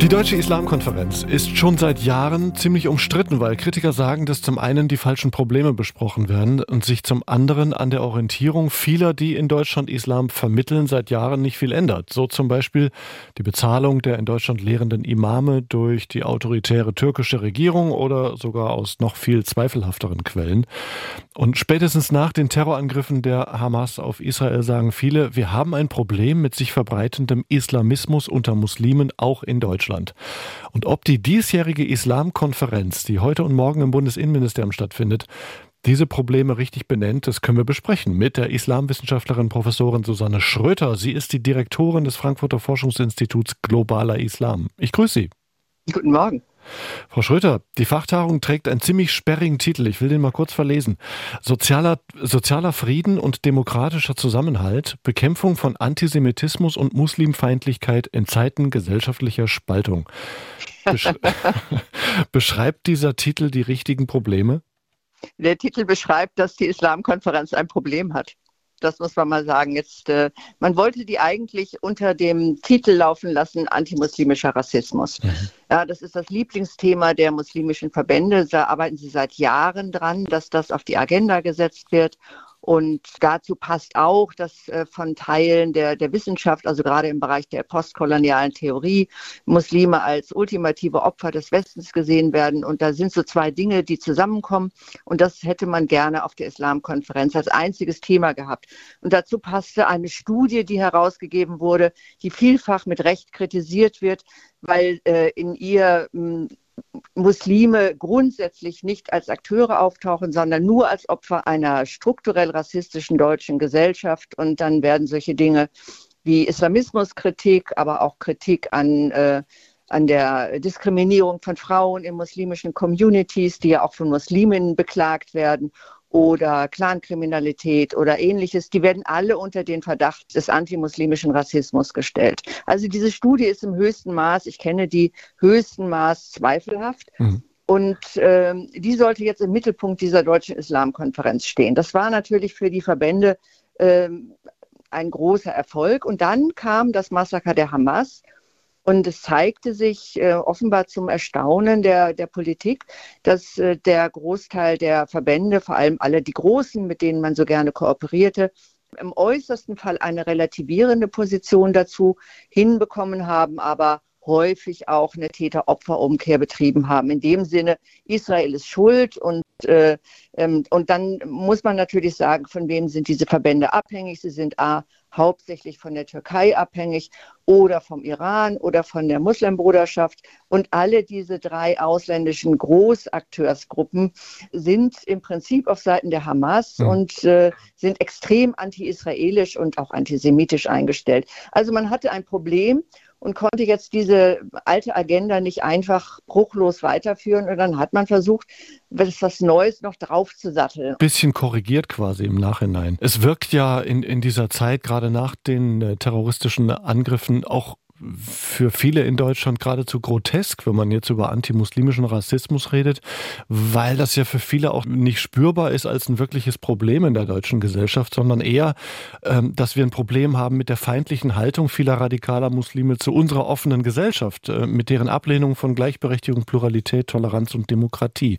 Die Deutsche Islamkonferenz ist schon seit Jahren ziemlich umstritten, weil Kritiker sagen, dass zum einen die falschen Probleme besprochen werden und sich zum anderen an der Orientierung vieler, die in Deutschland Islam vermitteln, seit Jahren nicht viel ändert. So zum Beispiel die Bezahlung der in Deutschland lehrenden Imame durch die autoritäre türkische Regierung oder sogar aus noch viel zweifelhafteren Quellen. Und spätestens nach den Terrorangriffen der Hamas auf Israel sagen viele, wir haben ein Problem mit sich verbreitendem Islamismus unter Muslimen auch in Deutschland. Deutschland. Und ob die diesjährige Islamkonferenz, die heute und morgen im Bundesinnenministerium stattfindet, diese Probleme richtig benennt, das können wir besprechen mit der Islamwissenschaftlerin Professorin Susanne Schröter. Sie ist die Direktorin des Frankfurter Forschungsinstituts Globaler Islam. Ich grüße Sie. Guten Morgen. Frau Schröter, die Fachtagung trägt einen ziemlich sperrigen Titel. Ich will den mal kurz verlesen. Sozialer, sozialer Frieden und demokratischer Zusammenhalt, Bekämpfung von Antisemitismus und Muslimfeindlichkeit in Zeiten gesellschaftlicher Spaltung. Besch Beschreibt dieser Titel die richtigen Probleme? Der Titel beschreibt, dass die Islamkonferenz ein Problem hat. Das muss man mal sagen. Jetzt, äh, man wollte die eigentlich unter dem Titel laufen lassen, antimuslimischer Rassismus. Mhm. Ja, das ist das Lieblingsthema der muslimischen Verbände. Da arbeiten sie seit Jahren dran, dass das auf die Agenda gesetzt wird. Und dazu passt auch, dass äh, von Teilen der, der Wissenschaft, also gerade im Bereich der postkolonialen Theorie, Muslime als ultimative Opfer des Westens gesehen werden. Und da sind so zwei Dinge, die zusammenkommen. Und das hätte man gerne auf der Islamkonferenz als einziges Thema gehabt. Und dazu passte eine Studie, die herausgegeben wurde, die vielfach mit Recht kritisiert wird, weil äh, in ihr mh, Muslime grundsätzlich nicht als Akteure auftauchen, sondern nur als Opfer einer strukturell rassistischen deutschen Gesellschaft. Und dann werden solche Dinge wie Islamismuskritik, aber auch Kritik an äh, an der Diskriminierung von Frauen in muslimischen Communities, die ja auch von Musliminnen beklagt werden oder Clankriminalität oder ähnliches, die werden alle unter den Verdacht des antimuslimischen Rassismus gestellt. Also diese Studie ist im höchsten Maß, ich kenne die höchsten Maß zweifelhaft. Mhm. Und ähm, die sollte jetzt im Mittelpunkt dieser deutschen Islamkonferenz stehen. Das war natürlich für die Verbände ähm, ein großer Erfolg. Und dann kam das Massaker der Hamas und es zeigte sich äh, offenbar zum Erstaunen der, der Politik, dass äh, der Großteil der Verbände, vor allem alle die Großen, mit denen man so gerne kooperierte, im äußersten Fall eine relativierende Position dazu hinbekommen haben, aber häufig auch eine Täter-Opfer-Umkehr betrieben haben. In dem Sinne, Israel ist schuld und, äh, ähm, und dann muss man natürlich sagen, von wem sind diese Verbände abhängig? Sie sind A, hauptsächlich von der Türkei abhängig oder vom Iran oder von der Muslimbruderschaft. Und alle diese drei ausländischen Großakteursgruppen sind im Prinzip auf Seiten der Hamas mhm. und äh, sind extrem anti-israelisch und auch antisemitisch eingestellt. Also man hatte ein Problem und konnte jetzt diese alte Agenda nicht einfach bruchlos weiterführen. Und dann hat man versucht, was Neues noch draufzusatteln. Bisschen korrigiert quasi im Nachhinein. Es wirkt ja in, in dieser Zeit, gerade nach den äh, terroristischen Angriffen, auch für viele in Deutschland geradezu grotesk, wenn man jetzt über antimuslimischen Rassismus redet, weil das ja für viele auch nicht spürbar ist als ein wirkliches Problem in der deutschen Gesellschaft, sondern eher, ähm, dass wir ein Problem haben mit der feindlichen Haltung vieler radikaler Muslime zu unserer offenen Gesellschaft, äh, mit deren Ablehnung von Gleichberechtigung, Pluralität, Toleranz und Demokratie.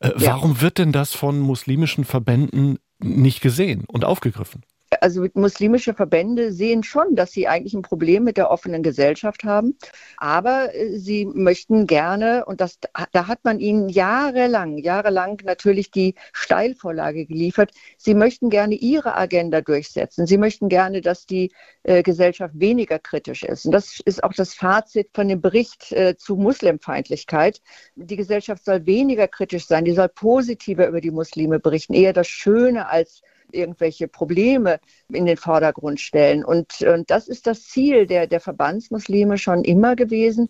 Äh, ja. Warum wird denn das von muslimischen Verbänden nicht gesehen und aufgegriffen? Also muslimische Verbände sehen schon, dass sie eigentlich ein Problem mit der offenen Gesellschaft haben. Aber äh, sie möchten gerne, und das, da hat man ihnen jahrelang, jahrelang natürlich die Steilvorlage geliefert, sie möchten gerne ihre Agenda durchsetzen. Sie möchten gerne, dass die äh, Gesellschaft weniger kritisch ist. Und das ist auch das Fazit von dem Bericht äh, zu Muslimfeindlichkeit. Die Gesellschaft soll weniger kritisch sein, die soll positiver über die Muslime berichten, eher das Schöne als irgendwelche Probleme in den Vordergrund stellen. Und, und das ist das Ziel der, der Verbandsmuslime schon immer gewesen.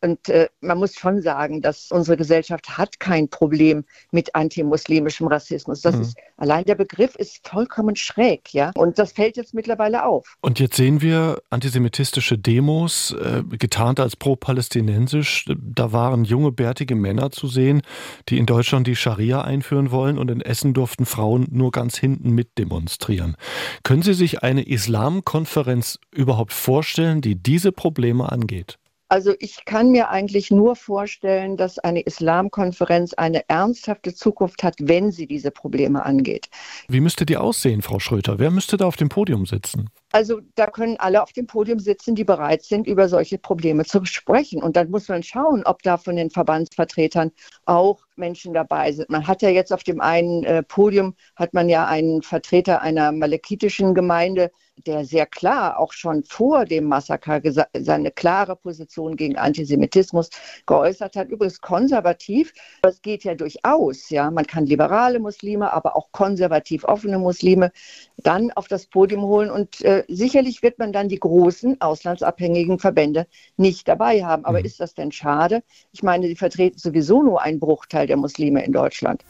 Und äh, man muss schon sagen, dass unsere Gesellschaft hat kein Problem mit antimuslimischem Rassismus. Das mhm. ist allein der Begriff ist vollkommen schräg, ja. Und das fällt jetzt mittlerweile auf. Und jetzt sehen wir antisemitistische Demos, äh, getarnt als pro-palästinensisch. Da waren junge, bärtige Männer zu sehen, die in Deutschland die Scharia einführen wollen und in Essen durften Frauen nur ganz hinten mit demonstrieren. Können Sie sich eine Islamkonferenz überhaupt vorstellen, die diese Probleme angeht? Also ich kann mir eigentlich nur vorstellen, dass eine Islamkonferenz eine ernsthafte Zukunft hat, wenn sie diese Probleme angeht. Wie müsste die aussehen, Frau Schröter? Wer müsste da auf dem Podium sitzen? Also da können alle auf dem Podium sitzen, die bereit sind, über solche Probleme zu sprechen. Und dann muss man schauen, ob da von den Verbandsvertretern auch Menschen dabei sind. Man hat ja jetzt auf dem einen äh, Podium, hat man ja einen Vertreter einer malekitischen Gemeinde, der sehr klar auch schon vor dem Massaker seine klare Position gegen Antisemitismus geäußert hat. Übrigens konservativ, das geht ja durchaus. Ja, man kann liberale Muslime, aber auch konservativ offene Muslime dann auf das Podium holen und äh, sicherlich wird man dann die großen auslandsabhängigen Verbände nicht dabei haben. Aber mhm. ist das denn schade? Ich meine, die vertreten sowieso nur einen Bruchteil der Muslime in Deutschland.